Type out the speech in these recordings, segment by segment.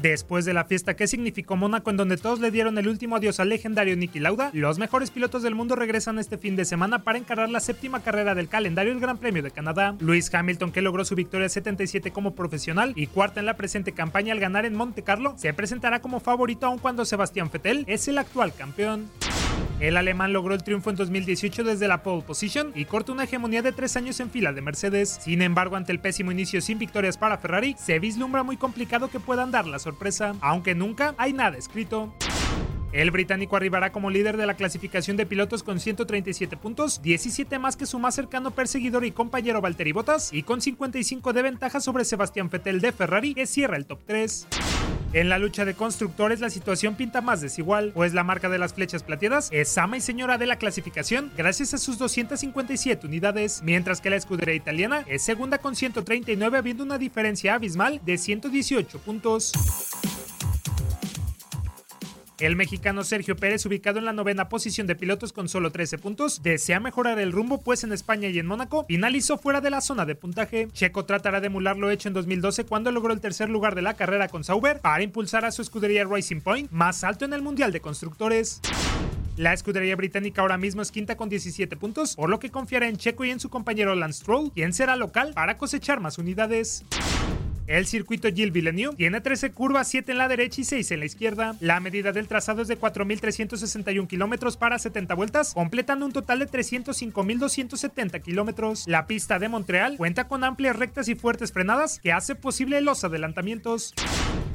Después de la fiesta que significó Mónaco en donde todos le dieron el último adiós al legendario Niki Lauda, los mejores pilotos del mundo regresan este fin de semana para encarar la séptima carrera del calendario el Gran Premio de Canadá. Lewis Hamilton, que logró su victoria 77 como profesional y cuarta en la presente campaña al ganar en Monte Carlo, se presentará como favorito aun cuando Sebastián Vettel es el actual campeón. El alemán logró el triunfo en 2018 desde la pole position y cortó una hegemonía de tres años en fila de Mercedes. Sin embargo, ante el pésimo inicio sin victorias para Ferrari, se vislumbra muy complicado que puedan dar la sorpresa, aunque nunca hay nada escrito. El británico arribará como líder de la clasificación de pilotos con 137 puntos, 17 más que su más cercano perseguidor y compañero Valtteri Bottas, y con 55 de ventaja sobre Sebastián Vettel de Ferrari, que cierra el top 3. En la lucha de constructores la situación pinta más desigual, pues la marca de las flechas plateadas es ama y señora de la clasificación gracias a sus 257 unidades, mientras que la escudería italiana es segunda con 139 habiendo una diferencia abismal de 118 puntos. El mexicano Sergio Pérez, ubicado en la novena posición de pilotos con solo 13 puntos, desea mejorar el rumbo, pues en España y en Mónaco finalizó fuera de la zona de puntaje. Checo tratará de emular lo hecho en 2012 cuando logró el tercer lugar de la carrera con Sauber para impulsar a su escudería Racing Point más alto en el Mundial de Constructores. La escudería británica ahora mismo es quinta con 17 puntos, por lo que confiará en Checo y en su compañero Lance Stroll, quien será local para cosechar más unidades. El circuito Gilles Villeneuve tiene 13 curvas, 7 en la derecha y 6 en la izquierda. La medida del trazado es de 4.361 kilómetros para 70 vueltas, completando un total de 305.270 kilómetros. La pista de Montreal cuenta con amplias rectas y fuertes frenadas que hace posible los adelantamientos.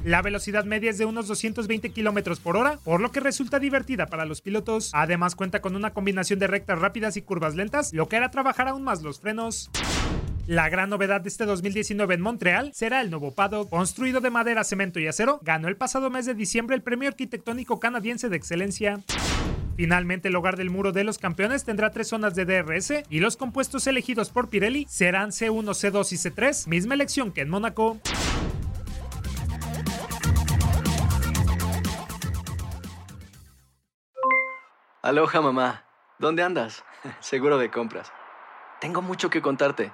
La velocidad media es de unos 220 kilómetros por hora, por lo que resulta divertida para los pilotos. Además, cuenta con una combinación de rectas rápidas y curvas lentas, lo que hará trabajar aún más los frenos. La gran novedad de este 2019 en Montreal será el nuevo paddock. Construido de madera, cemento y acero, ganó el pasado mes de diciembre el Premio Arquitectónico Canadiense de Excelencia. Finalmente, el hogar del muro de los campeones tendrá tres zonas de DRS y los compuestos elegidos por Pirelli serán C1, C2 y C3, misma elección que en Mónaco. Aloha mamá, ¿dónde andas? Seguro de compras. Tengo mucho que contarte.